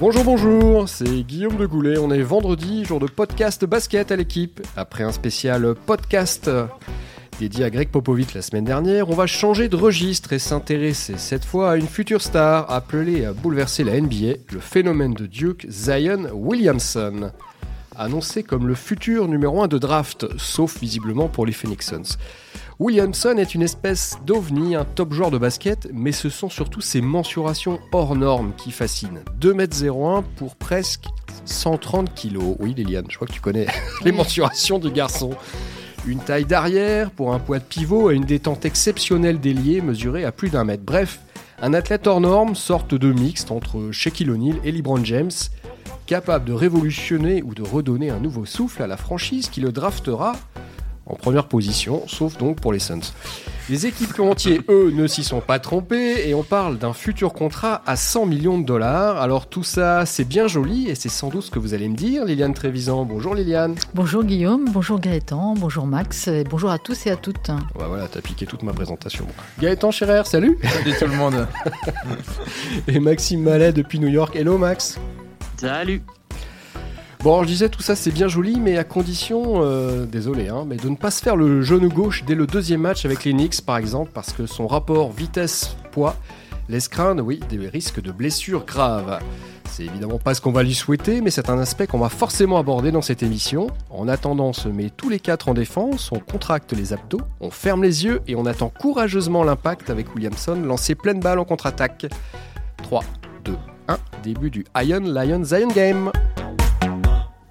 Bonjour, bonjour, c'est Guillaume de Goulet. On est vendredi, jour de podcast basket à l'équipe. Après un spécial podcast dédié à Greg Popovich la semaine dernière, on va changer de registre et s'intéresser cette fois à une future star appelée à bouleverser la NBA, le phénomène de Duke, Zion Williamson. Annoncé comme le futur numéro 1 de draft, sauf visiblement pour les Phoenix Suns. Williamson est une espèce d'ovni, un top joueur de basket, mais ce sont surtout ses mensurations hors normes qui fascinent. 2m01 pour presque 130 kg. Oui, Liliane, je crois que tu connais les mensurations du garçon. Une taille d'arrière pour un poids de pivot et une détente exceptionnelle d'ailier mesurée à plus d'un mètre. Bref, un athlète hors norme, sorte de mixte entre Shaquille O'Neal et LeBron James, capable de révolutionner ou de redonner un nouveau souffle à la franchise qui le draftera en première position, sauf donc pour les Suns. Les équipementiers, eux, ne s'y sont pas trompés et on parle d'un futur contrat à 100 millions de dollars. Alors tout ça, c'est bien joli et c'est sans doute ce que vous allez me dire. Liliane Trévisan, bonjour Liliane. Bonjour Guillaume, bonjour Gaëtan, bonjour Max, et bonjour à tous et à toutes. Ouais, voilà, t'as piqué toute ma présentation. Gaëtan Scherer, salut Salut tout le monde Et Maxime Mallet depuis New York, hello Max Salut Bon, je disais, tout ça c'est bien joli, mais à condition, euh, désolé, hein, mais de ne pas se faire le genou gauche dès le deuxième match avec les Knicks, par exemple, parce que son rapport vitesse-poids laisse craindre, oui, des risques de blessures graves. C'est évidemment pas ce qu'on va lui souhaiter, mais c'est un aspect qu'on va forcément aborder dans cette émission. En attendant, on se met tous les quatre en défense, on contracte les abdos, on ferme les yeux et on attend courageusement l'impact avec Williamson lancé pleine balle en contre-attaque. 3, 2, 1, début du Iron Lion Zion Game.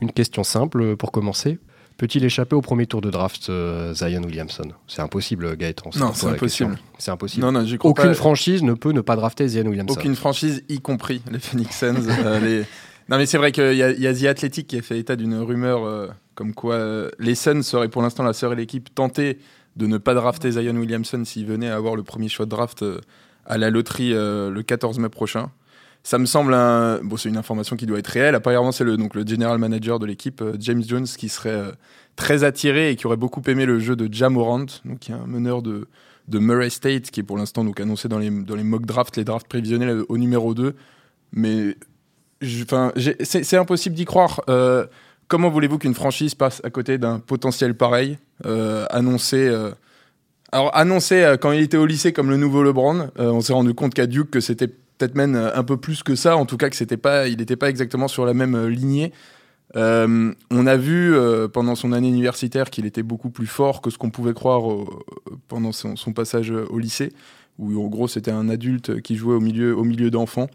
Une question simple pour commencer. Peut-il échapper au premier tour de draft, euh, Zion Williamson? C'est impossible, Gaëtan. Non, c'est impossible. C'est impossible. Non, non, Aucune pas. franchise ne peut ne pas drafter Zion Williamson. Aucune franchise, y compris les Phoenix Suns. euh, les- Non, mais c'est vrai qu'il y, a- il y a The Athletic qui a fait état d'une rumeur euh, comme quoi euh, les Suns seraient pour l'instant la seule équipe tentée de ne pas drafter Zion Williamson s'il venait à avoir le premier choix de draft euh, à la loterie euh, le 14 mai prochain. Ça me semble c'est une information qui doit être réelle. Apparemment, c'est le donc le general manager de l'équipe, euh, James Jones, qui serait euh, très attiré et qui aurait beaucoup aimé le jeu de Jamorant, donc qui est un meneur de de Murray State, qui est pour l'instant donc annoncé dans les, dans les mock drafts, les drafts prévisionnels euh, au numéro 2. Mais enfin, c'est impossible d'y croire. Comment voulez-vous qu'une franchise passe à côté d'un potentiel pareil, annoncé alors annoncé quand il était au lycée comme le nouveau LeBron, on s'est rendu compte qu'à Duke que c'était peut-être même euh, un peu plus que ça, en tout cas que c'était pas, il n'était pas exactement sur la même euh, lignée. Euh, on a vu pendant son année universitaire qu'il était beaucoup plus fort que ce qu'on pouvait croire pendant son, passage au lycée, où en gros c'était un adulte qui jouait au milieu, au milieu d'enfants.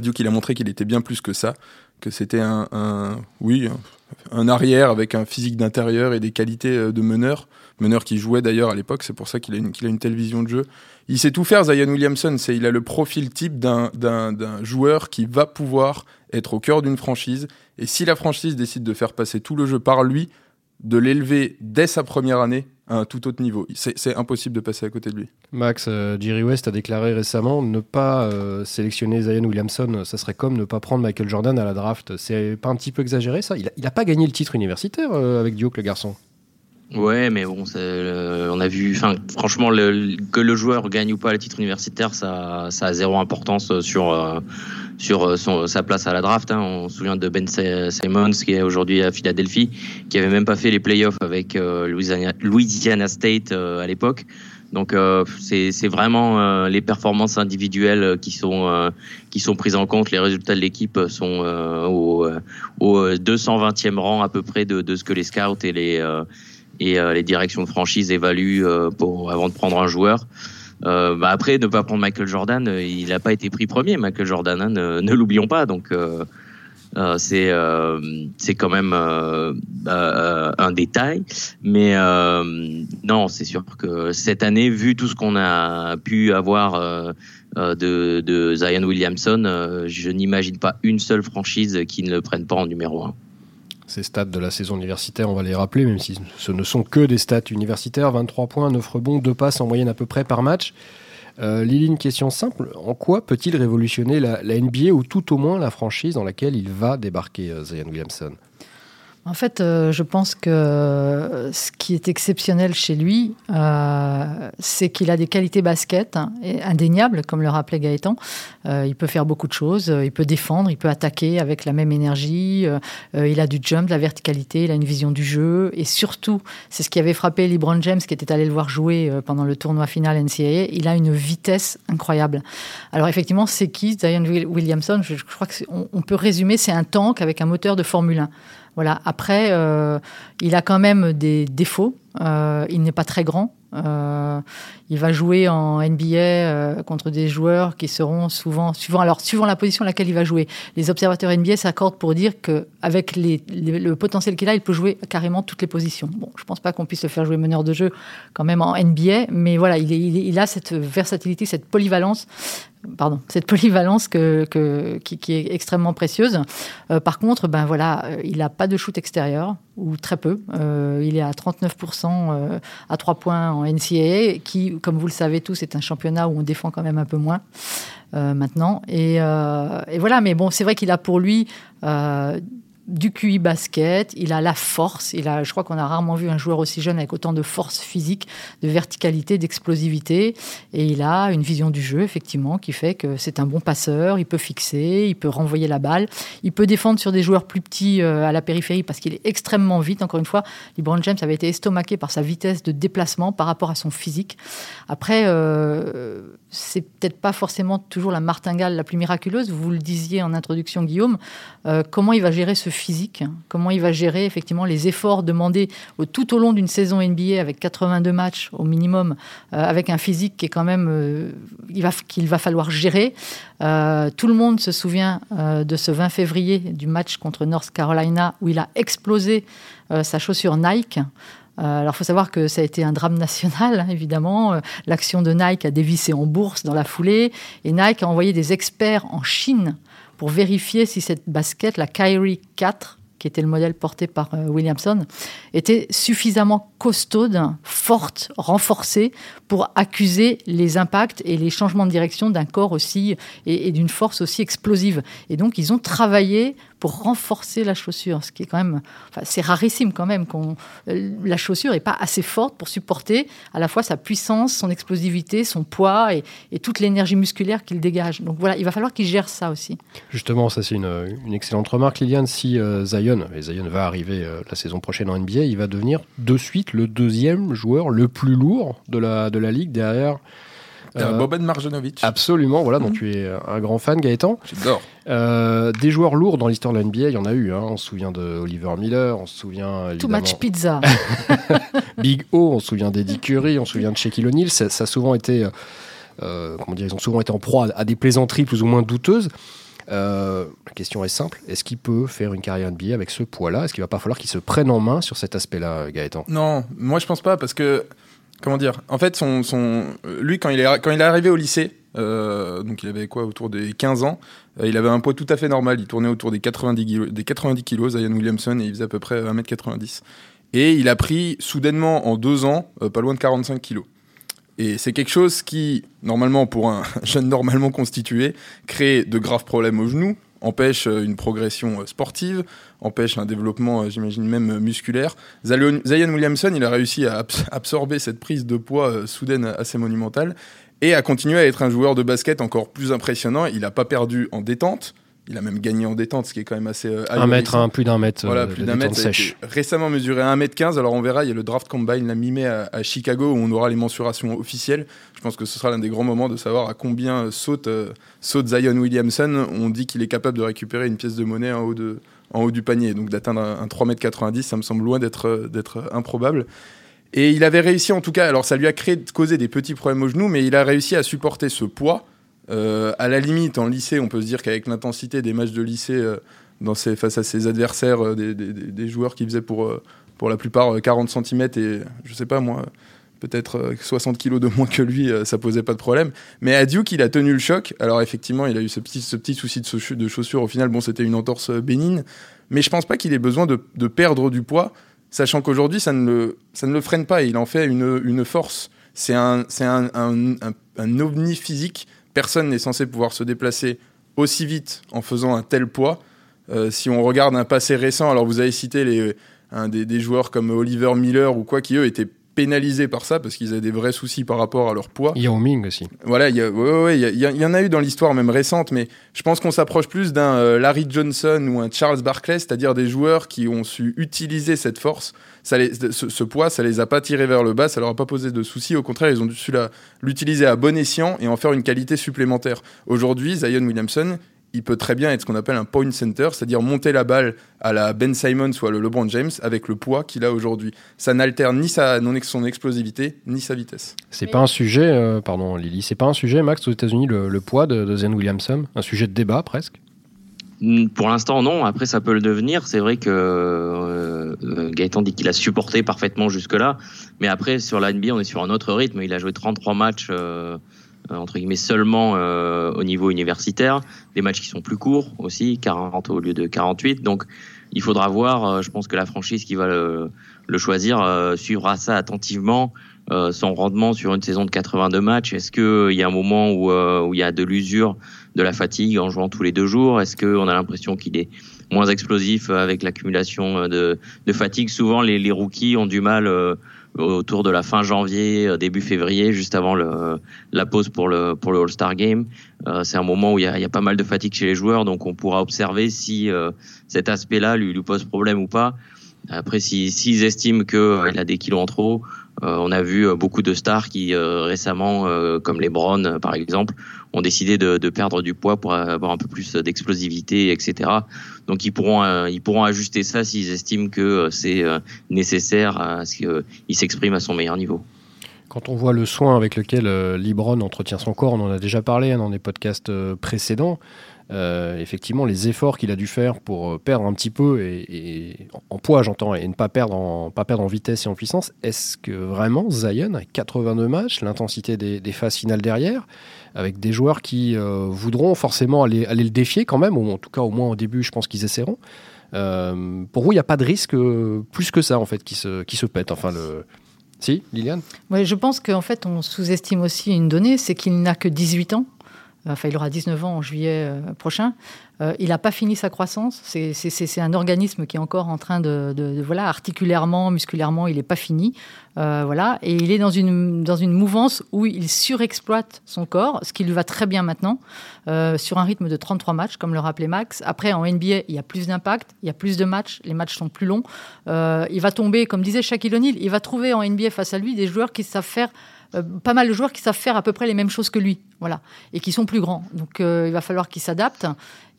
Duke, il a montré qu'il était bien plus que ça, que c'était un, un- oui, un, arrière avec un physique d'intérieur et des qualités euh, de meneur, meneur qui jouait d'ailleurs à l'époque, c'est pour ça qu'il a, a une telle vision de jeu. Il sait tout faire, Zion Williamson, c'est il a le profil type d'un joueur qui va pouvoir être au cœur d'une franchise, et si la franchise décide de faire passer tout le jeu par lui, de l'élever dès sa première année à un tout autre niveau. C'est impossible de passer à côté de lui. Max, euh, Jerry West a déclaré récemment ne pas euh, sélectionner Zion Williamson, ça serait comme ne pas prendre Michael Jordan à la draft. C'est pas un petit peu exagéré ça? Il a, il a pas gagné le titre universitaire euh, avec Duke, le garçon? Ouais, mais bon, euh, on a vu, enfin, franchement, le, que le joueur gagne ou pas le titre universitaire, ça, ça a zéro importance sur euh, sur euh, son, sa place à la draft. Hein. On se souvient de Ben Simmons qui est aujourd'hui à Philadelphie, qui avait même pas fait les playoffs avec euh, Louisiana, Louisiana State euh, à l'époque. Donc euh, c'est vraiment euh, les performances individuelles qui sont euh, qui sont prises en compte. Les résultats de l'équipe sont euh, au, euh, au 220e rang à peu près de, de ce que les scouts et les euh, et euh, les directions de franchise évaluent euh, avant de prendre un joueur. Euh, bah après, ne pas prendre Michael Jordan, il n'a pas été pris premier. Michael Jordan, hein, ne, l'oublions pas. Donc c'est c'est quand même un détail, mais non, c'est sûr que cette année, vu tout ce qu'on a pu avoir de, de Zion Williamson, je n'imagine pas une seule franchise qui ne le prenne pas en numéro un. Ces stats de la saison universitaire, on va les rappeler, même si ce ne sont que des stats universitaires 23 points, 9 rebonds, 2 passes en moyenne à peu près par match. Euh, Lily, une question simple. En quoi peut-il révolutionner la, NBA ou tout au moins la franchise dans laquelle il va débarquer, euh, Zion Williamson? En fait, euh, je pense que euh, ce qui est exceptionnel chez lui, euh, c'est qu'il a des qualités basket hein, indéniables, comme le rappelait Gaëtan. il peut faire beaucoup de choses. Il peut défendre, il peut attaquer avec la même énergie. il a du jump, de la verticalité, il a une vision du jeu. Et surtout, c'est ce qui avait frappé LeBron James, qui était allé le voir jouer pendant le tournoi final NCAA. Il a une vitesse incroyable. Alors effectivement, c'est qui? Zion Williamson je, crois qu'on on peut résumer, c'est un tank avec un moteur de Formule 1. Voilà. Après, euh, il a quand même des défauts. Euh, il n'est pas très grand. Euh, il va jouer en NBA euh, contre des joueurs qui seront souvent, suivant, alors, suivant la position à laquelle il va jouer. Les observateurs NBA s'accordent pour dire qu'avec les, le potentiel qu'il a, il peut jouer carrément toutes les positions. Bon, je ne pense pas qu'on puisse le faire jouer meneur de jeu quand même en NBA, mais voilà, il, a cette versatilité, cette polyvalence pardon, cette polyvalence qui, est extrêmement précieuse. Euh, par contre, ben voilà, il n'a pas de shoot extérieur ou très peu. Euh, il est à 39% à 3 points en NCAA, qui, comme vous le savez tous, est un championnat où on défend quand même un peu moins euh, maintenant. Euh, et, voilà, mais bon, c'est vrai qu'il a pour lui euh, du QI basket, il a la force. Il a, je crois qu'on a rarement vu un joueur aussi jeune avec autant de force physique, de verticalité, d'explosivité. Et il a une vision du jeu, effectivement, qui fait que c'est un bon passeur. Il peut fixer, il peut renvoyer la balle. Il peut défendre sur des joueurs plus petits euh, à la périphérie parce qu'il est extrêmement vite. Encore une fois, LeBron James avait été estomaqué par sa vitesse de déplacement par rapport à son physique. Après, euh, c'est peut-être pas forcément toujours la martingale la plus miraculeuse. Vous le disiez en introduction, Guillaume. Euh, comment il va gérer ce physique Comment il va gérer effectivement les efforts demandés tout au long d'une saison NBA avec 82 matchs au minimum, euh, avec un physique qui est quand même euh, qu'il va, va falloir gérer. tout le monde se souvient de ce 20 février du match contre North Carolina où il a explosé sa chaussure Nike. Euh, alors, il faut savoir que ça a été un drame national, évidemment. Euh, l'action de Nike a dévissé en bourse dans la foulée. Et Nike a envoyé des experts en Chine pour vérifier si cette basket, la Kyrie 4, qui était le modèle porté par euh, Williamson, était suffisamment costaude, forte, renforcée pour accuser les impacts et les changements de direction d'un corps aussi et d'une force aussi explosive. Et donc, ils ont travaillé pour renforcer la chaussure, ce qui est quand même, enfin, c'est rarissime quand même qu'on euh, la chaussure n'est pas assez forte pour supporter à la fois sa puissance, son explosivité, son poids et, toute l'énergie musculaire qu'il dégage. Donc voilà, il va falloir qu'il gère ça aussi. Justement, ça c'est une, excellente remarque, Liliane. Si euh, Zion, et Zion va arriver euh, la saison prochaine en NBA, il va devenir de suite le deuxième joueur le plus lourd de la, de la ligue derrière euh, Boban Marjanovic. Absolument, voilà, donc mhm. tu es un grand fan, Gaëtan. J'adore. Euh, des joueurs lourds dans l'histoire de la NBA, il y en a eu. Hein. On se souvient de Oliver Miller, on se souvient. Too much pizza. Big O, on se souvient d'Eddie Curry, on se souvient de Shaquille O'Neal. Ça, a souvent été. Euh, comment dire, ils ont souvent été en proie à des plaisanteries plus ou moins douteuses. la question est simple. Est-ce qu'il peut faire une carrière NBA avec ce poids-là? Est-ce qu'il va pas falloir qu'il se prenne en main sur cet aspect-là, Gaëtan? Non, moi je pense pas parce que comment dire? En fait, son, lui, quand il, est, quand il est arrivé au lycée, euh, donc il avait quoi autour des 15 ans, euh, il avait un poids tout à fait normal. Il tournait autour des 90 kilos, des 90 kilos Zion Williamson, et il faisait à peu près 1m90. Et il a pris soudainement en deux ans euh, pas loin de 45 kilos. Et c'est quelque chose qui, normalement, pour un jeune normalement constitué, crée de graves problèmes aux genoux, empêche une progression sportive, empêche un développement, euh, j'imagine même musculaire. Zion Williamson, il a réussi à absorber cette prise de poids soudaine assez monumentale et à continuer à être un joueur de basket encore plus impressionnant. Il n'a pas perdu en détente. Il a même gagné en détente, ce qui est quand même assez. un mètre, plus d'un mètre. Voilà, plus d'un mètre. Sèche. Récemment mesuré à 1m15. Alors on verra, il y a le draft combine la mi-mai à, Chicago où on aura les mensurations officielles. Je pense que ce sera l'un des grands moments de savoir à combien saute, euh, saute Zion Williamson. On dit qu'il est capable de récupérer une pièce de monnaie en haut, de, en haut du panier. Donc d'atteindre un, 3m90, ça me semble loin d'être, improbable. Et il avait réussi en tout cas, alors ça lui a causé des petits problèmes au genou, mais il a réussi à supporter ce poids. Euh, à la limite, en lycée, on peut se dire qu'avec l'intensité des matchs de lycée euh, dans face à ses adversaires, des, des, des, joueurs qui faisaient pour, pour la plupart 40 cm et je sais pas moi, peut-être 60 euh, kilos de moins que lui, euh, ça posait pas de problème. Mais à Duke, il a tenu le choc. Alors effectivement, il a eu ce petit, ce petit souci de, de chaussure. Au final, bon, c'était une entorse euh, bénigne. Mais je pense pas qu'il ait besoin de, perdre du poids, sachant qu'aujourd'hui, ça, ne le, ça ne le freine pas. Il en fait une, une force. C'est un, un, un, un, ovni physique. Personne n'est censé pouvoir se déplacer aussi vite en faisant un tel poids. Si on regarde un passé récent, alors vous avez cité les, des, des joueurs comme Oliver Miller ou quoi qui eux étaient pénalisés par ça parce qu'ils avaient des vrais soucis par rapport à leur poids. Yao Ming aussi. Voilà, il y, a- ouais, ouais, il y, a- il y y en a eu dans l'histoire même récente, mais je pense qu'on s'approche plus d'un euh, Larry Johnson ou un Charles Barkley, c'est-à-dire des joueurs qui ont su utiliser cette force. Ça les- ce, ce poids, ça les a pas tirés vers le bas, ça leur a pas posé de soucis. Au contraire, ils ont su l'utiliser à bon escient et en faire une qualité supplémentaire. Aujourd'hui, Zion Williamson, il peut très bien être ce qu'on appelle un point center, c'est-à-dire monter la balle à la Ben Simons ou à le LeBron James avec le poids qu'il a aujourd'hui. Ça n'altère ni sa, non, son explosivité, ni sa vitesse. C'est pas un sujet, euh, pardon Lily, c'est pas un sujet, Max, aux États-Unis, le, le poids de, de Zion Williamson? Un sujet de débat presque? Mm, Pour l'instant, non. Après, ça peut le devenir. C'est vrai que euh, euh, Gaëtan dit qu'il a supporté parfaitement jusque-là. Mais après, sur la NBA, on est sur un autre rythme. Il a joué 33 matchs, euh, entre guillemets, seulement euh, au niveau universitaire. Des matchs qui sont plus courts aussi, 40 au lieu de 48. Donc, il faudra voir. euh, je pense que la franchise qui va le, le choisir euh, suivra ça attentivement. euh, son rendement sur une saison de 82 matchs. Est-ce qu'il y a un moment où, euh, où il y a de l'usure de la fatigue en jouant tous les deux jours? Est-ce qu'on a l'impression qu'il est moins explosif avec l'accumulation euh, de, de fatigue? Souvent, les, les rookies ont du mal euh, autour de la fin janvier, euh, début février, juste avant le, la pause pour le, pour le All-Star Game. Euh, c'est un moment où il y, a, y a pas mal de fatigue chez les joueurs, donc on pourra observer si euh, cet aspect-là lui, lui pose problème ou pas. Après, s'ils si, s'ils estiment qu'il a des kilos en trop, euh, on a vu euh, beaucoup de stars qui euh, récemment, euh, comme les Brown euh, par exemple, ont décidé de, de perdre du poids pour avoir un peu plus d'explosivité, etc. Donc ils pourront, euh, ils pourront ajuster ça s'ils estiment que euh, c'est euh, nécessaire à ce qu'il s'exprime à son meilleur niveau. Quand on voit le soin avec lequel euh, Libron entretient son corps, on en a déjà parlé hein, dans des podcasts euh, précédents. Euh, effectivement, les efforts qu'il a dû faire pour euh, perdre un petit peu et, en poids, j'entends, et ne pas perdre en, pas perdre en vitesse et en puissance. Est-ce que vraiment Zion, à 82 matchs, l'intensité des, phases finales derrière, avec des joueurs qui euh, voudront forcément aller, aller le défier quand même, ou en tout cas au moins au début, je pense qu'ils essaieront. Pour vous, il n'y a pas de risque plus que ça en fait qui se, qui se pète. Enfin, le... Si, Liliane? Ouais, je pense qu'en fait, on sous-estime aussi une donnée, c'est qu'il n'a que 18 ans. Enfin, il aura 19 ans en juillet euh, prochain. Euh, il n'a pas fini sa croissance. C'est- un organisme qui est encore en train de, voilà, articulairement, musculairement, il n'est pas fini. Euh, voilà, et il est dans une dans une mouvance où il surexploite son corps, ce qui lui va très bien maintenant, sur un rythme de 33 matchs, comme le rappelait Max. Après, en NBA, il y a plus d'impact, il y a plus de matchs, les matchs sont plus longs. Il va tomber, comme disait Shaquille O'Neal, il va trouver en NBA face à lui des joueurs qui savent faire euh, pas mal de joueurs qui savent faire à peu près les mêmes choses que lui, voilà, et qui sont plus grands. Donc euh, il va falloir qu'il s'adapte.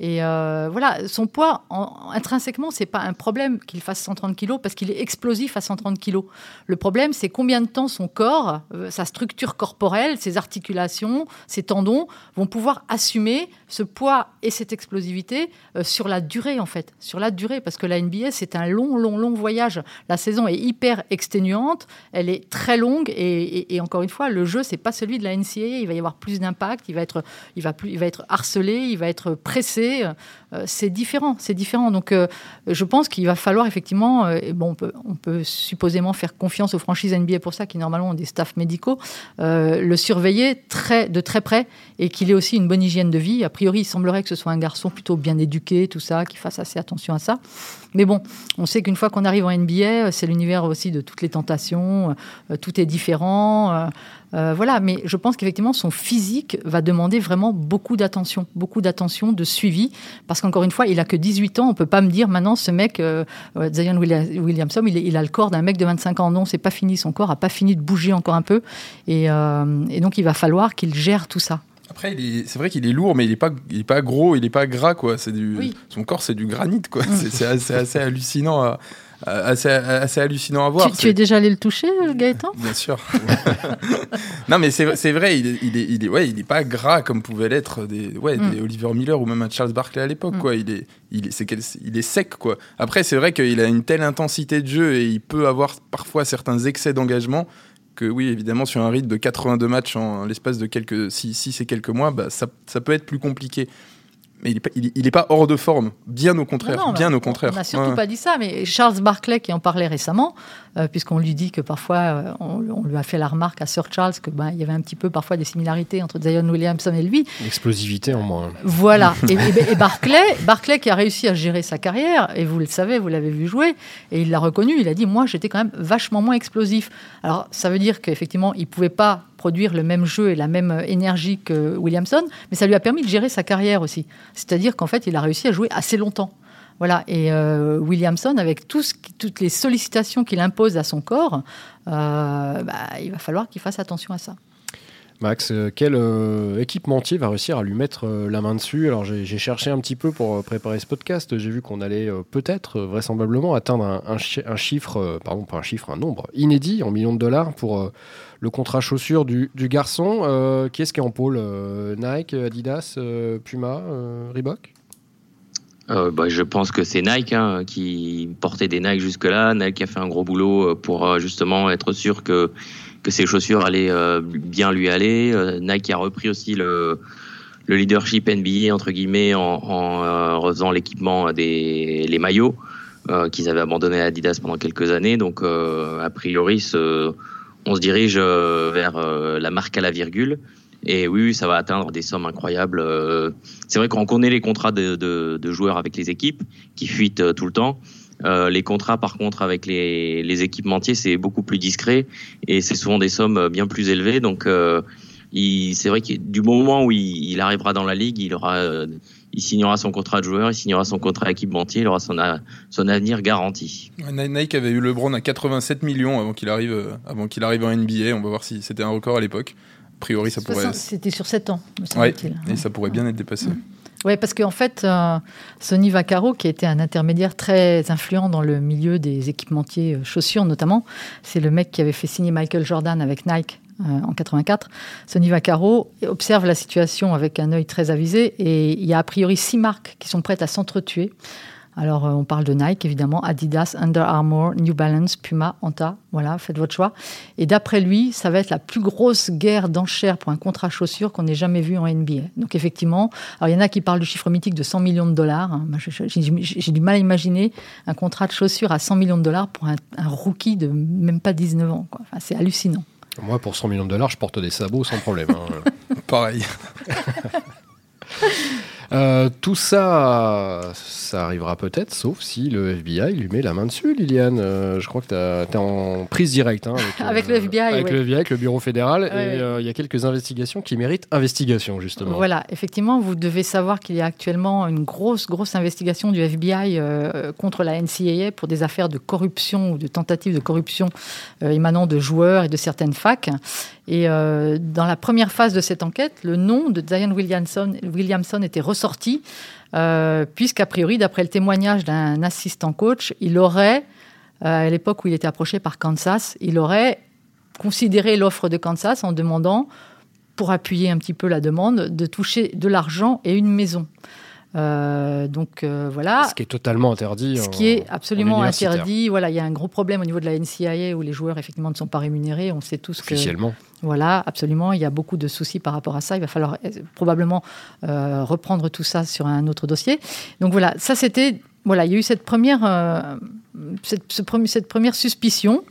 Et euh, voilà, son poids, en- intrinsèquement, c'est pas un problème qu'il fasse 130 kilos parce qu'il est explosif à 130 kilos. Le problème, c'est combien de temps son corps, euh, sa structure corporelle, ses articulations, ses tendons vont pouvoir assumer ce poids et cette explosivité euh, sur la durée, en fait, sur la durée, parce que la NBA, c'est un long, long, long voyage. La saison est hyper exténuante, elle est très longue, et, encore une fois, le jeu, c'est pas celui de la NCAA. Il va y avoir plus d'impact, il il il va être harcelé, il va être pressé. Euh, c'est différent, c'est différent. Donc, euh, je pense qu'il va falloir effectivement, euh, et bon, on peut, supposément faire confiance aux franchises NBA pour ça, qui normalement ont des staffs médicaux, euh, le surveiller de très près et qu'il ait aussi une bonne hygiène de vie. A priori, il semblerait que ce soit un garçon plutôt bien éduqué, tout ça, qui fasse assez attention à ça. Mais bon, on sait qu'une fois qu'on arrive en NBA, euh, c'est l'univers aussi de toutes les tentations, euh, tout est différent. euh, euh, voilà, mais je pense qu'effectivement, son physique va demander vraiment beaucoup d'attention, beaucoup d'attention, de suivi, parce qu'encore une fois, il a que 18 ans. On peut pas me dire maintenant, ce mec, euh, euh, Zion Willia- Williamson, il, a le corps d'un mec de 25 ans. Non, c'est pas fini. Son corps a pas fini de bouger encore un peu, et, euh, et donc il va falloir qu'il gère tout ça. Après, c'est vrai qu'il est lourd, mais il est pas, il est pas gros, il est pas gras, quoi. C'est du, Oui. son corps, c'est du granit, quoi. C'est, c'est assez, assez hallucinant, à- assez, assez hallucinant à voir. Tu, es déjà allé le toucher, euh, Gaëtan? Bien sûr. non, mais c'est, vrai, il est, il est, il est, ouais, il est pas gras comme pouvaient l'être des, ouais, Mm. des Oliver Miller ou même un Charles Barkley à l'époque, Mm. quoi. Il est, il est, il est sec, quoi. Après, c'est vrai qu'il a une telle intensité de jeu et il peut avoir parfois certains excès d'engagement que oui, évidemment, sur un rythme de 82 matchs en l'espace de quelques 6, et quelques mois, bah, ça, ça peut être plus compliqué. Mais il n'est pas, il, est pas hors de forme. Bien au contraire. Non, non, bien on- au contraire. On n'a surtout Ouais. pas dit ça, mais Charles Barclay qui en parlait récemment, euh, puisqu'on lui dit que parfois, euh, on, on lui a fait la remarque à Sir Charles que ben, il y avait un petit peu parfois des similarités entre Zion Williamson et lui. L'explosivité en moins. Voilà. Et, et- et Barclay, Barclay qui a réussi à gérer sa carrière, et vous le savez, vous l'avez vu jouer, et il l'a reconnu, il a dit Moi, j'étais quand même vachement moins explosif. Alors, ça veut dire qu'effectivement, il ne pouvait pas produire le même jeu et la même énergie que Williamson, mais ça lui a permis de gérer sa carrière aussi. C'est-à-dire qu'en fait, il a réussi à jouer assez longtemps. Voilà, et euh, Williamson, avec toutes les sollicitations qu'il impose à son corps, euh, bah, il va falloir qu'il fasse attention à ça. Max, euh, quel euh, équipementier va réussir à lui mettre euh, la main dessus? Alors j'ai cherché un petit peu pour euh, préparer ce podcast. J'ai vu qu'on allait peut-être, vraisemblablement, atteindre un, un chi- un chiffre, pardon, pas un chiffre, un nombre inédit en millions de dollars pour le contrat chaussure du, garçon. Qui est-ce qui est en pôle Nike, Adidas, Puma, Reebok? Bah, je pense que c'est Nike hein, qui portait des Nike jusque-là. Nike a fait un gros boulot pour justement être sûr que, que ses chaussures allaient euh, bien lui aller. Euh, Nike a repris aussi le, le leadership NBA entre guillemets en, en euh, refaisant l'équipement des les maillots qu'ils avaient abandonné à Adidas pendant quelques années. Donc a priori, ce- on se dirige vers la marque à la virgule. Et oui, ça va atteindre des sommes incroyables. C'est vrai qu'on connaît les contrats de, de- de joueurs avec les équipes qui fuitent tout le temps. Euh, les contrats, par contre, avec les, les équipementiers, c'est beaucoup plus discret et c'est souvent des sommes euh, bien plus élevées. Donc, euh, il- c'est vrai que du moment où il, il arrivera dans la ligue, il aura, euh, il signera son contrat de joueur, il signera son contrat équipementier, il aura son, a- son avenir garanti. Nike avait eu LeBron à 87 millions avant qu'il arrive, avant qu'il arrive en NBA. On va voir si c'était un record à l'époque. A priori, ça pourrait. C'était sur 7 ans, me Ouais, semble-t-il. et ça pourrait bien être dépassé. Oui, parce qu'en fait, euh, Sonny Vaccaro, qui était un intermédiaire très influent dans le milieu des équipementiers euh, chaussures notamment, c'est le mec qui avait fait signer Michael Jordan avec Nike euh, en 84. Sonny Vaccaro observe la situation avec un œil très avisé et il y a a priori six marques qui sont prêtes à s'entretuer. Alors, euh, on parle de Nike, évidemment, Adidas, Under Armour, New Balance, Puma, Anta. Voilà, faites votre choix. Et d'après lui, ça va être la plus grosse guerre d'enchères pour un contrat chaussure qu'on ait jamais vu en NBA. Donc, effectivement, alors il y en a qui parlent du chiffre mythique de 100 millions de dollars. hein. J'ai du mal à imaginer un contrat de chaussure à 100 millions de dollars pour un, un rookie de même pas 19 ans. Enfin, c'est hallucinant. Moi, pour 100 millions de dollars, je porte des sabots sans problème. hein. Pareil. Euh, tout ça, ça arrivera peut-être, sauf si le FBI lui met la main dessus, Liliane. Euh, je crois que tu es en prise directe. hein, avec, Avec le FBI, Avec le FBI, avec le Bureau fédéral. Ouais, et euh, il y a quelques investigations qui méritent investigation, justement. Voilà, effectivement, vous devez savoir qu'il y a actuellement une grosse, grosse investigation du FBI euh, contre la NCAA pour des affaires de corruption ou de tentatives de corruption euh, émanant de joueurs et de certaines facs. Et euh, dans la première phase de cette enquête, le nom de Williamson, Williamson était ressorti, euh, puisqu'a priori, d'après le témoignage d'un assistant coach, il aurait, euh, à l'époque où il était approché par Kansas, il aurait considéré l'offre de Kansas en demandant pour appuyer un petit peu la demande, de toucher de l'argent et une maison. Euh, donc euh, voilà. Ce qui est totalement interdit. Ce en- qui est en absolument interdit. Voilà, il y a un gros problème au niveau de la NCAA où les joueurs effectivement ne sont pas rémunérés. On sait tous que Officiellement. voilà, absolument, il y a beaucoup de soucis par rapport à ça. Il va falloir euh, probablement euh, reprendre tout ça sur un autre dossier. Donc voilà, ça c'était voilà, il y a eu cette première euh, cette, première suspicion.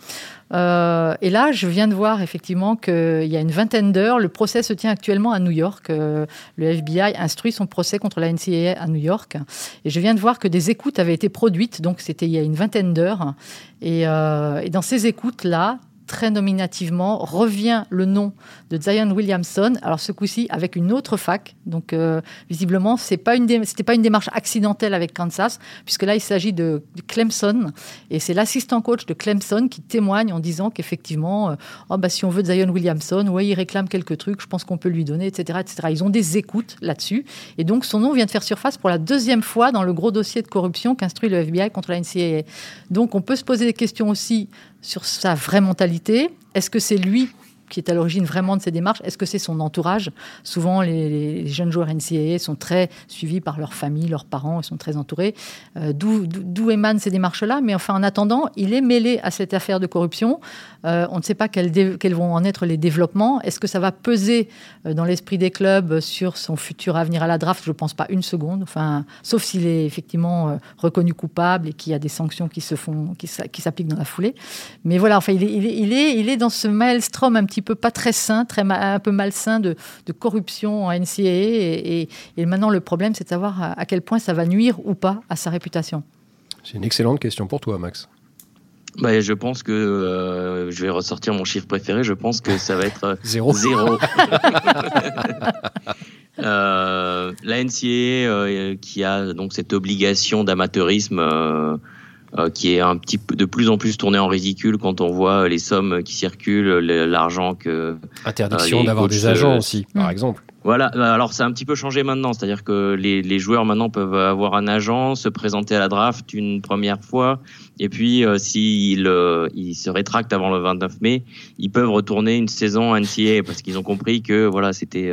Euh, et là, je viens de voir effectivement qu'il y a une vingtaine d'heures, le procès se tient actuellement à New York. Euh, le FBI instruit son procès contre la NCAA à New York. Et je viens de voir que des écoutes avaient été produites, donc c'était il y a une vingtaine d'heures. Et dans ces écoutes-là, très nominativement, revient le nom de Zion Williamson. Alors ce coup-ci avec une autre fac. Donc euh, visiblement, dé- c'était pas une démarche accidentelle avec Kansas, puisque là il s'agit de, Clemson et c'est l'assistant coach de Clemson qui témoigne en disant qu'effectivement, euh, oh, bah, si on veut Zion Williamson, ouais, il réclame quelques trucs, je pense qu'on peut lui donner, etc., etc. Ils ont des écoutes là-dessus et donc son nom vient de faire surface pour la deuxième fois dans le gros dossier de corruption qu'instruit le FBI contre la NCAA. Donc on peut se poser des questions aussi sur sa vraie mentalité. Est-ce que c'est lui qui est à l'origine vraiment de ces démarches Est-ce que c'est son entourage? Souvent, les, jeunes joueurs NCAA sont très suivis par leur famille, leurs parents, ils sont très entourés. Euh, d'où émanent ces démarches-là? Mais enfin, en attendant, il est mêlé à cette affaire de corruption. Euh, on ne sait pas quels, vont en être les développements. Est-ce que ça va peser euh, dans l'esprit des clubs sur son futur avenir à la draft? Je ne pense pas une seconde. Enfin, sauf s'il est effectivement reconnu coupable et qu'il y a des sanctions qui se font, qui, s'appliquent dans la foulée. Mais voilà, enfin, il est, dans ce maelstrom un petit peu pas très sain, très un peu malsain de, de corruption en NCAA. Et, et, maintenant, le problème, c'est de savoir à, quel point ça va nuire ou pas à sa réputation. C'est une excellente question pour toi, Max. Bah, je pense que euh, je vais ressortir mon chiffre préféré. Je pense que ça va être euh, zéro. zéro. euh, la NCAA euh, qui a donc cette obligation d'amateurisme euh, qui est un petit peu de plus en plus tourné en ridicule quand on voit les sommes qui circulent, l'argent que interdiction euh, d'avoir des agents aussi, par hmm. exemple. Voilà, bah, alors ça a un petit peu changé maintenant, c'est-à-dire que les, les, joueurs maintenant peuvent avoir un agent, se présenter à la draft une première fois, et puis euh, s'ils euh, ils se rétractent avant le 29 mai, ils peuvent retourner une saison NCA parce qu'ils ont compris que voilà c'était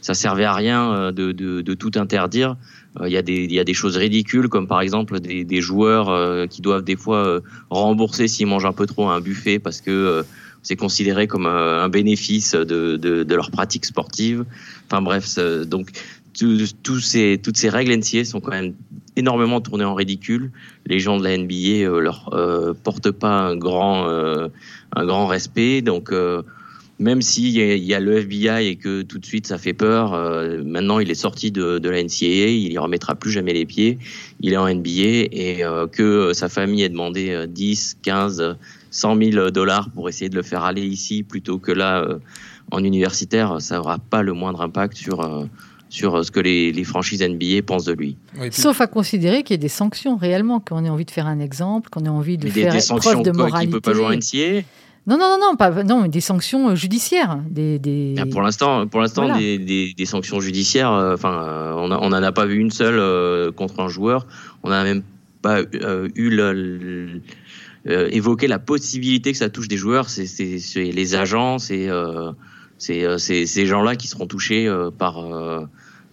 ça servait à rien de, de, de tout interdire. Euh, il y, a des, y a des choses ridicules comme par exemple des, des joueurs euh, qui doivent des fois euh, rembourser s'ils mangent un peu trop à un buffet parce que c'est considéré comme un, bénéfice de, de, de, leur pratique sportive. Enfin bref, donc tous ces, toutes ces règles NCA sont quand même énormément tournées en ridicule. Les gens de la NBA euh, leur portent pas un grand, un grand respect. Donc même s'il y, a le FBI et que tout de suite ça fait peur, euh, maintenant il est sorti de, la NCAA, il y remettra plus jamais les pieds, il est en NBA et euh, que sa famille ait demandé 10, 15, 100 000 dollars pour essayer de le faire aller ici plutôt que là euh, en universitaire, ça n'aura pas le moindre impact sur sur ce que les, franchises NBA pensent de lui. Sauf à considérer qu'il y ait des sanctions réellement, qu'on ait envie de faire un exemple, qu'on ait envie de faire des, sanctions preuve de moralité. peut pas jouer en NCAA non, non, non, non, pas, non, des sanctions euh, judiciaires. Des, des... Ah, pour l'instant, pour l'instant, des, des, sanctions judiciaires. Euh, enfin, euh, on n'en a, pas vu une seule contre un joueur. On n'a même pas eu le, évoqué la possibilité que ça touche des joueurs. C'est les agents, c'est ces gens-là qui seront touchés par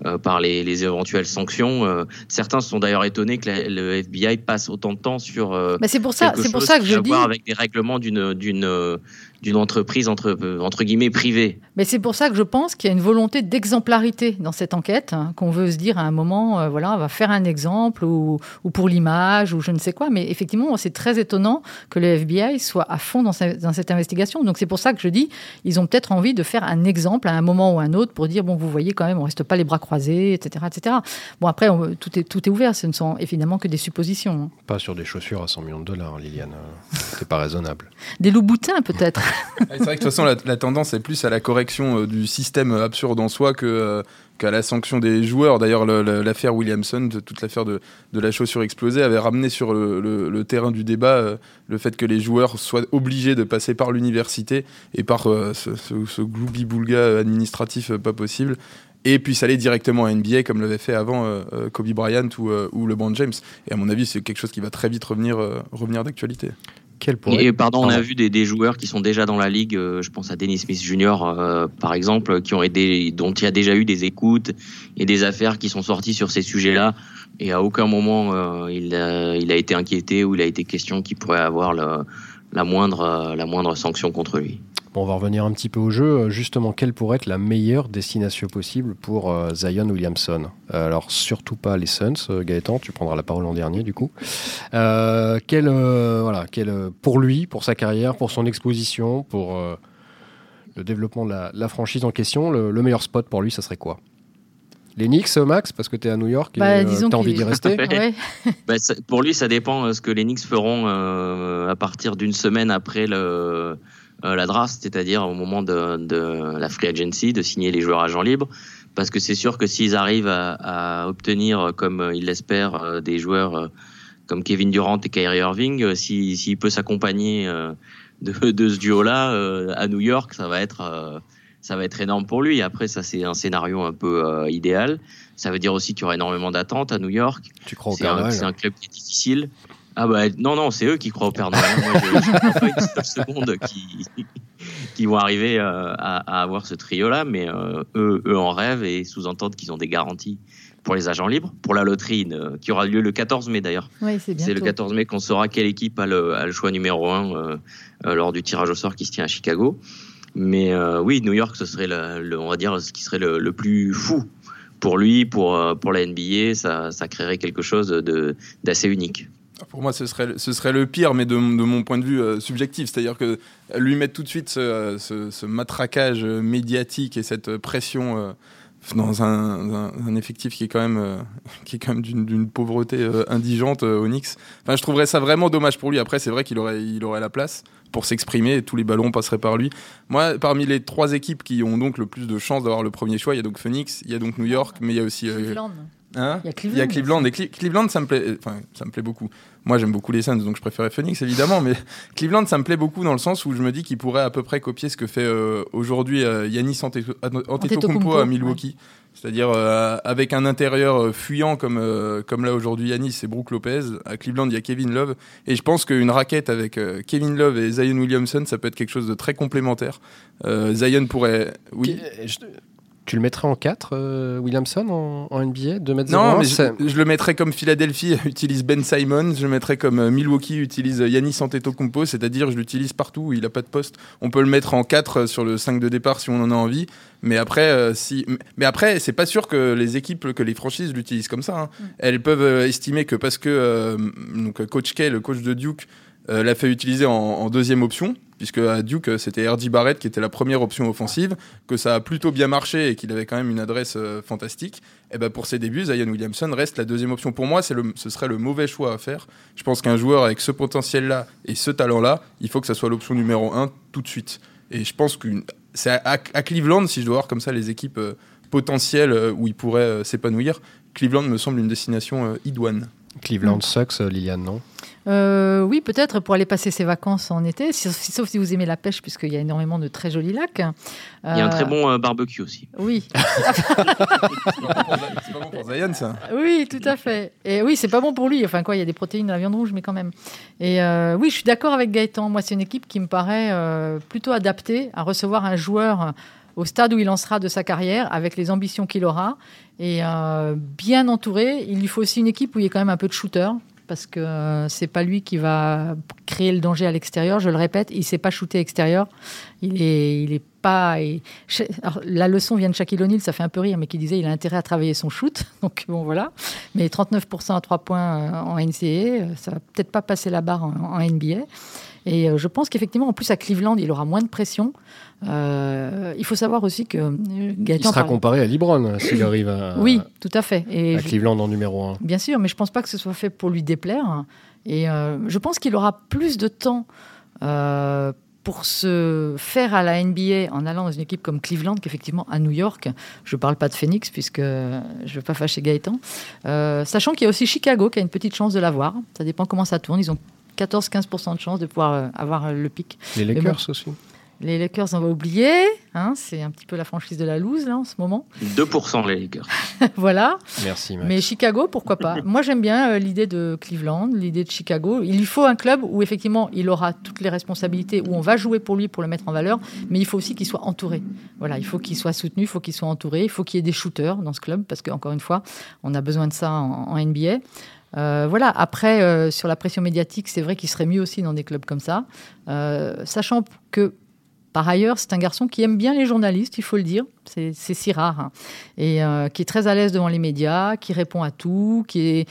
euh, par les, les, éventuelles sanctions. Euh, certains sont d'ailleurs étonnés que le FBI passe autant de temps sur. Euh, Mais c'est pour ça, c'est pour ça que je dis. Avec des règlements d'une d'une d'une entreprise entre, entre guillemets privée. Mais c'est pour ça que je pense qu'il y a une volonté d'exemplarité dans cette enquête, hein, qu'on veut se dire à un moment, euh, voilà, on va faire un exemple ou, ou pour l'image ou je ne sais quoi. Mais effectivement, c'est très étonnant que le FBI soit à fond dans, dans cette investigation. Donc c'est pour ça que je dis, ils ont peut-être envie de faire un exemple à un moment ou à un autre pour dire, bon, vous voyez quand même, on reste pas les bras croisés, etc. etc. Bon, après, tout, est, tout est ouvert, ce ne sont évidemment que des suppositions. Hein. Pas sur des chaussures à 100 millions de dollars, Liliane. C'est pas raisonnable. Des loups boutins, peut-être. C'est vrai que de toute façon, la, tendance est plus à la correction euh, du système absurde en soi euh, qu'à la sanction des joueurs. D'ailleurs, l'affaire Williamson, toute l'affaire de, la chaussure explosée, avait ramené sur le, terrain du débat euh, le fait que les joueurs soient obligés de passer par l'université et par ce, ce, gloubi-boulga administratif pas possible et puissent aller directement à NBA comme l'avait fait avant Kobe Bryant ou, ou LeBron James. Et à mon avis, c'est quelque chose qui va très vite revenir d'actualité. Et pardon, on a vu des, joueurs qui sont déjà dans la ligue. Euh, je pense à Dennis Smith Jr. Euh, par exemple, qui ont aidé, dont il y a déjà eu des écoutes et des affaires qui sont sorties sur ces sujets-là. Et à aucun moment euh, il, a, il a été inquiété ou il a été question qu'il pourrait avoir la moindre la moindre sanction contre lui. Bon, on va revenir un petit peu au jeu. Euh, justement, quelle pourrait être la meilleure destination possible pour euh, Zion Williamson? Euh, Alors, surtout pas les Suns, Gaëtan, tu prendras la parole en dernier du coup. quel, voilà, quel, pour lui, pour sa carrière, pour son exposition, pour le développement de la, franchise en question, le, meilleur spot pour lui, ça serait quoi? Les Knicks, Max, parce que tu es à New York et bah, tu as envie d'y rester? Bah, Pour lui, ça dépend ce que les Knicks feront à partir d'une semaine après le, euh, la draft, c'est-à-dire au moment de, de, la free agency, de signer les joueurs agents libres, parce que c'est sûr que s'ils arrivent à, à, obtenir, comme ils l'espèrent, euh, des joueurs euh, comme Kevin Durant et Kyrie Irving, s'il si, peut s'accompagner de, de, ce duo-là à New York, ça va être ça va être énorme pour lui. Après, ça c'est un scénario un peu idéal. Ça veut dire aussi qu'il y aura énormément d'attentes à New York. Tu crois C'est un, un, club qui est difficile. Ah bah non, non, c'est eux qui croient au Père Noël. Moi, je, crois pas une seule seconde qui, qui vont arriver euh, à, à avoir ce trio-là, mais euh, eux, eux en rêvent et sous-entendent qu'ils ont des garanties pour les agents libres, pour la loterie euh, qui aura lieu le 14 mai d'ailleurs. C'est le 14 mai qu'on saura quelle équipe a le, a le choix numéro 1 lors du tirage au sort qui se tient à Chicago. Mais euh, oui, New York, ce serait le, le- on va dire ce qui serait le, le plus fou pour lui, pour euh, pour la NBA, ça, ça créerait quelque chose d'assez unique. Pour moi, ce serait, ce serait le pire, mais de, de mon point de vue euh, subjectif. C'est-à-dire que lui mettre tout de suite ce, ce- ce matraquage euh, médiatique et cette pression euh, dans un, un- un effectif qui est quand même, euh, qui est quand même d'une pauvreté indigente au Knicks. Enfin, je trouverais ça vraiment dommage pour lui. Après, c'est vrai qu'il aurait, il aurait la place pour s'exprimer et tous les ballons passeraient par lui. Moi, parmi les trois équipes qui ont donc le plus de chances d'avoir le premier choix, il y a donc Phoenix, il y a donc New York, mais il y a aussi... Cleveland. hein Il y a il y Cleveland. a Cleveland et Cle- Cleveland ça me plaît enfin ça me plaît beaucoup moi j'aime beaucoup les Suns donc je préférais Phoenix évidemment mais Cleveland ça me plaît beaucoup dans le sens où je me dis qu'il pourrait à peu près copier ce que fait euh, aujourd'hui euh, Yannis Antetokounmpo Antetokounmpo, à Milwaukee. c'est-à-dire euh, avec un intérieur euh, fuyant comme euh, comme là aujourd'hui Yannis et Brook Lopez. À Cleveland il y a Kevin Love. Et je pense qu'une raquette avec euh, Kevin Love et Zion Williamson ça peut être quelque chose de très complémentaire. Euh, Zion pourrait oui. Je- Tu le mettrais en 4, Williamson, en, en NBA 2 mètres Non, 01, mais je, je le mettrais comme Philadelphie utilise Ben Simon, je le mettrais comme euh, Milwaukee utilise Yannis Antetokounmpo, c'est-à-dire je l'utilise partout où il a pas de poste. On peut le mettre en 4 sur le 5 de départ si on en a envie, mais après euh, si mais après c'est pas sûr que les équipes que les franchises l'utilisent comme ça. hein. Elles peuvent euh, estimer que parce que euh, donc coach K, le coach de Duke euh, l'a fait utiliser en, deuxième option, puisque à Duke c'était R.J. Barrett qui était la première option offensive, que ça a plutôt bien marché et qu'il avait quand même une adresse euh, fantastique. Et ben pour ses débuts, Zion Williamson reste la deuxième option. Pour moi, ce serait le mauvais choix à faire. Je pense qu'un joueur avec ce potentiel-là et ce talent-là, il faut que ça soit l'option numéro un tout de suite. Et je pense que c'est à, Cleveland, si je dois voir comme ça les équipes euh, potentielles où il pourrait euh, s'épanouir, Cleveland me semble une destination idoine. Cleveland sucks, euh, Liliane, non? Euh, oui, peut-être pour aller passer ses vacances en été, si- sauf si vous aimez la pêche, puisqu'il y a énormément de très jolis lacs. Il y a un très bon euh, barbecue aussi. Oui, c'est pas bon pour Zion, ça. oui, tout à fait. Et oui, c'est pas bon pour lui. Enfin, quoi, il y a des protéines dans la viande rouge, mais quand même. Et euh, oui, je suis d'accord avec Gaëtan. Moi, c'est une équipe qui me paraît euh, plutôt adaptée à recevoir un joueur au stade où il en sera de sa carrière, avec les ambitions qu'il aura, et euh, bien entouré. Il lui faut aussi une équipe où il y a quand même un peu de shooter, parce que euh, c'est pas lui qui va créer le danger à l'extérieur. Je le répète, il sait pas shooter extérieur. Il est, il est pas. la leçon vient de Shaquille O'Neal, ça fait un peu rire, mais qui disait il a intérêt à travailler son shoot. Donc bon, voilà. Mais 39% à 3 points euh, en NCAA, euh, ça va peut-être pas passer la barre en NBA. Et euh, je pense qu'effectivement, en plus à Cleveland, il aura moins de pression. Euh, il faut savoir aussi que euh, Il Gaëtan sera parlait- comparé à LeBron s'il arrive à, Oui, tout à fait. Et à je- Cleveland en numéro 1. Bien sûr, mais je pense pas que ce soit fait pour lui déplaire. Et euh, je pense qu'il aura plus de temps euh, pour se faire à la NBA en allant dans une équipe comme Cleveland qu'effectivement à New York. Je ne parle pas de Phoenix puisque je ne veux pas fâcher Gaëtan. Sachant qu'il y a aussi Chicago qui a une petite chance de l'avoir. Ça dépend comment ça tourne. Ils ont 14-15% de chance de pouvoir euh, avoir euh, le pic. Les bon. Lakers aussi. Les Lakers, on va oublier. Hein, c'est un petit peu la franchise de la loose là en ce moment. 2% les Lakers. voilà. Merci, Max. Mais Chicago, pourquoi pas Moi, j'aime bien euh, l'idée de Cleveland, l'idée de Chicago. Il lui faut un club où, effectivement, il aura toutes les responsabilités, où on va jouer pour lui pour le mettre en valeur, mais il faut aussi qu'il soit entouré. Voilà, il faut qu'il soit soutenu, il faut qu'il soit entouré, il faut qu'il y ait des shooters dans ce club, parce qu'encore une fois, on a besoin de ça en, en NBA. Euh, voilà, après, euh, sur la pression médiatique, c'est vrai qu'il serait mieux aussi dans des clubs comme ça, Euh, sachant que par ailleurs, c'est un garçon qui aime bien les journalistes, il faut le dire. C'est si rare. hein. Et qui est très à l'aise devant les médias, qui répond à tout, qui est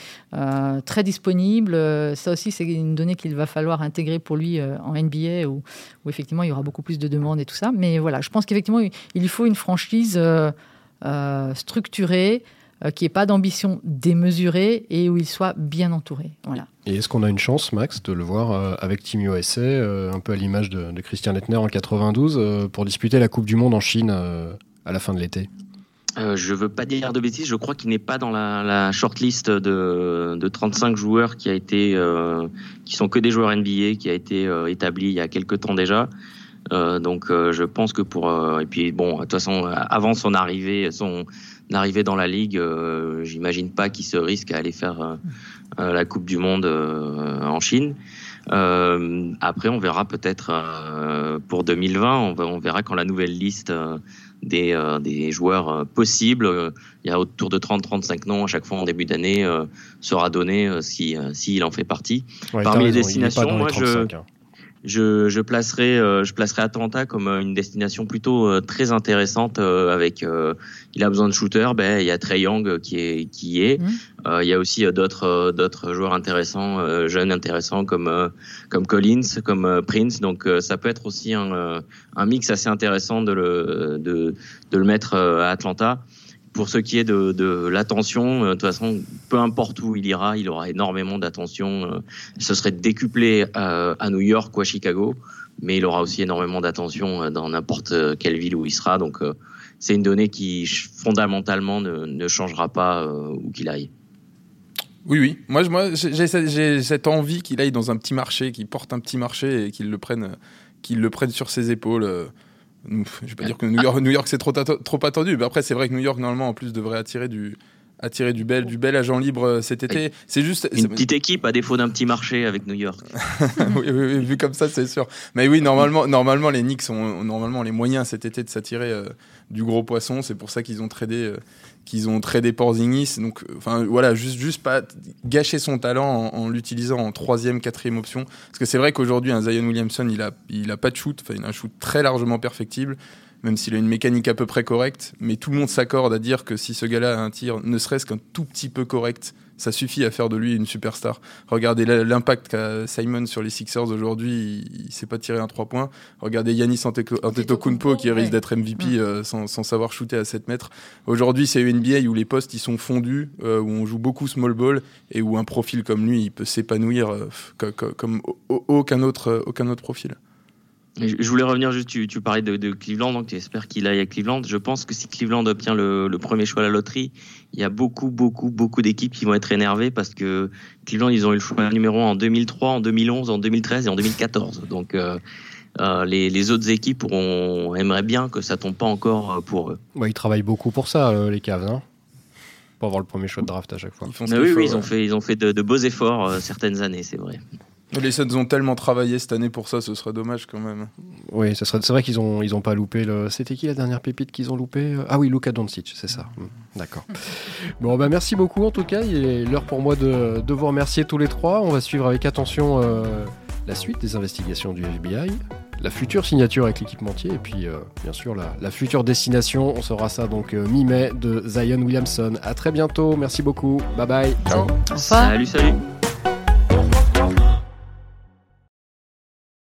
très disponible. Ça aussi, c'est une donnée qu'il va falloir intégrer pour lui en NBA, où, où effectivement, il y aura beaucoup plus de demandes et tout ça. Mais voilà, je pense qu'effectivement, il faut une franchise euh, euh, structurée, euh, qui n'ait pas d'ambition démesurée et où il soit bien entouré. Voilà. Et est-ce qu'on a une chance, Max, de le voir euh, avec Team USA, euh, un peu à l'image de, de Christian Lettner en 92, euh, pour disputer la Coupe du Monde en Chine euh, à la fin de l'été? Euh, je veux pas dire de bêtises, je crois qu'il n'est pas dans la, la shortlist de, de 35 joueurs qui a été, euh, qui sont que des joueurs NBA, qui a été euh, établi il y a quelques temps déjà. Euh, donc euh, je pense que pour euh, et puis bon de toute façon avant son arrivée son d'arriver dans la ligue, j'imagine pas qu'il se risque à aller faire la Coupe du Monde en Chine. après, on verra peut-être pour 2020, on, on, verra quand la nouvelle liste des, euh, des joueurs euh, possibles. Euh, il y a autour de 30-35 noms à chaque fois en début d'année sera donné si s'il en fait partie. Parmi les destinations, moi je hein je, je placerai euh, je placerai Atlanta comme euh, une destination plutôt euh, très intéressante avec il a besoin de shooters ben il y a Trey Young qui est qui est. Mmh. il y a aussi d'autres d'autres joueurs intéressants jeunes intéressants comme comme Collins comme Prince. Donc ça peut être aussi un, un mix assez intéressant de le de, de le mettre à Atlanta pour ce qui est de, de l'attention, euh, de toute façon, peu importe où il ira, il aura énormément d'attention. Euh, ce serait décuplé à, à, New York ou à Chicago, mais il aura aussi énormément d'attention euh, dans n'importe quelle ville où il sera. Donc, c'est une donnée qui fondamentalement ne, ne changera pas où qu'il aille. Oui, oui. Moi, moi j'ai cette envie qu'il aille dans un petit marché, qu'il porte un petit marché et qu'il le prenne, qu'il le prenne sur ses épaules. Je vais pas dire que New York, New York c'est trop, trop attendu, mais après c'est vrai que New York normalement en plus devrait attirer du, attirer du bel, du bel agent libre euh, cet été. C'est juste une petite équipe à défaut d'un petit marché avec New York. oui, oui, vu comme ça, c'est sûr. Mais oui, normalement, normalement les Knicks ont normalement les moyens cet été de s'attirer euh, du gros poisson. C'est pour ça qu'ils ont tradé, euh, qu'ils ont tradé Porzingis. Donc, enfin, voilà, juste, juste pas gâcher son talent en, l'utilisant en troisième, quatrième option. Parce que c'est vrai qu'aujourd'hui, un Zion Williamson, il a, pas de shoot. Enfin, il a un shoot très largement perfectible même s'il a une mécanique à peu près correcte. Mais tout le monde s'accorde à dire que si ce gars-là a un tir, ne serait-ce qu'un tout petit peu correct, ça suffit à faire de lui une superstar. Regardez l'impact qu'a Simon sur les Sixers aujourd'hui, il, ne sait pas tirer un 3 points. Regardez Yanis Antetokounmpo qui risque d'être MVP mm. euh, sans, savoir shooter à 7 mètres. Aujourd'hui, c'est une NBA où les postes ils sont fondus, euh, où on joue beaucoup small ball et où un profil comme lui, il peut s'épanouir euh, comme, aucun autre, aucun autre profil. Je voulais revenir juste, tu, tu parlais de, de, Cleveland, donc tu espères qu'il aille à Cleveland. Je pense que si Cleveland obtient le, le, premier choix à la loterie, il y a beaucoup, beaucoup, beaucoup d'équipes qui vont être énervées parce que Cleveland, ils ont eu le choix numéro 1 en 2003, en 2011, en 2013 et en 2014. Donc euh, euh, les, les, autres équipes auront, aimeraient bien que ça tombe pas encore euh, pour eux. ils travaillent beaucoup pour ça, euh, les Cavs. Hein pour avoir le premier choix de draft à chaque fois. oui, oui, ils ont fait, ils ont fait de, de beaux efforts certaines années, c'est vrai. Les Suns ont tellement travaillé cette année pour ça, ce serait dommage quand même. Oui, c'est vrai qu'ils ont, ils ont pas loupé le. C'était qui la dernière pépite qu'ils ont loupé? Ah oui, Luka Doncic, c'est ça. Hmm, d'accord. Bon, bah merci beaucoup en tout cas. Il est l'heure pour moi de, de, vous remercier tous les trois. On va suivre avec attention euh, la suite des investigations du FBI, la future signature avec l'équipementier et puis euh, bien sûr la, la, future destination. On saura ça donc euh, mi-mai de Zion Williamson. À très bientôt. Merci beaucoup. Bye bye. Ciao. Salut, salut.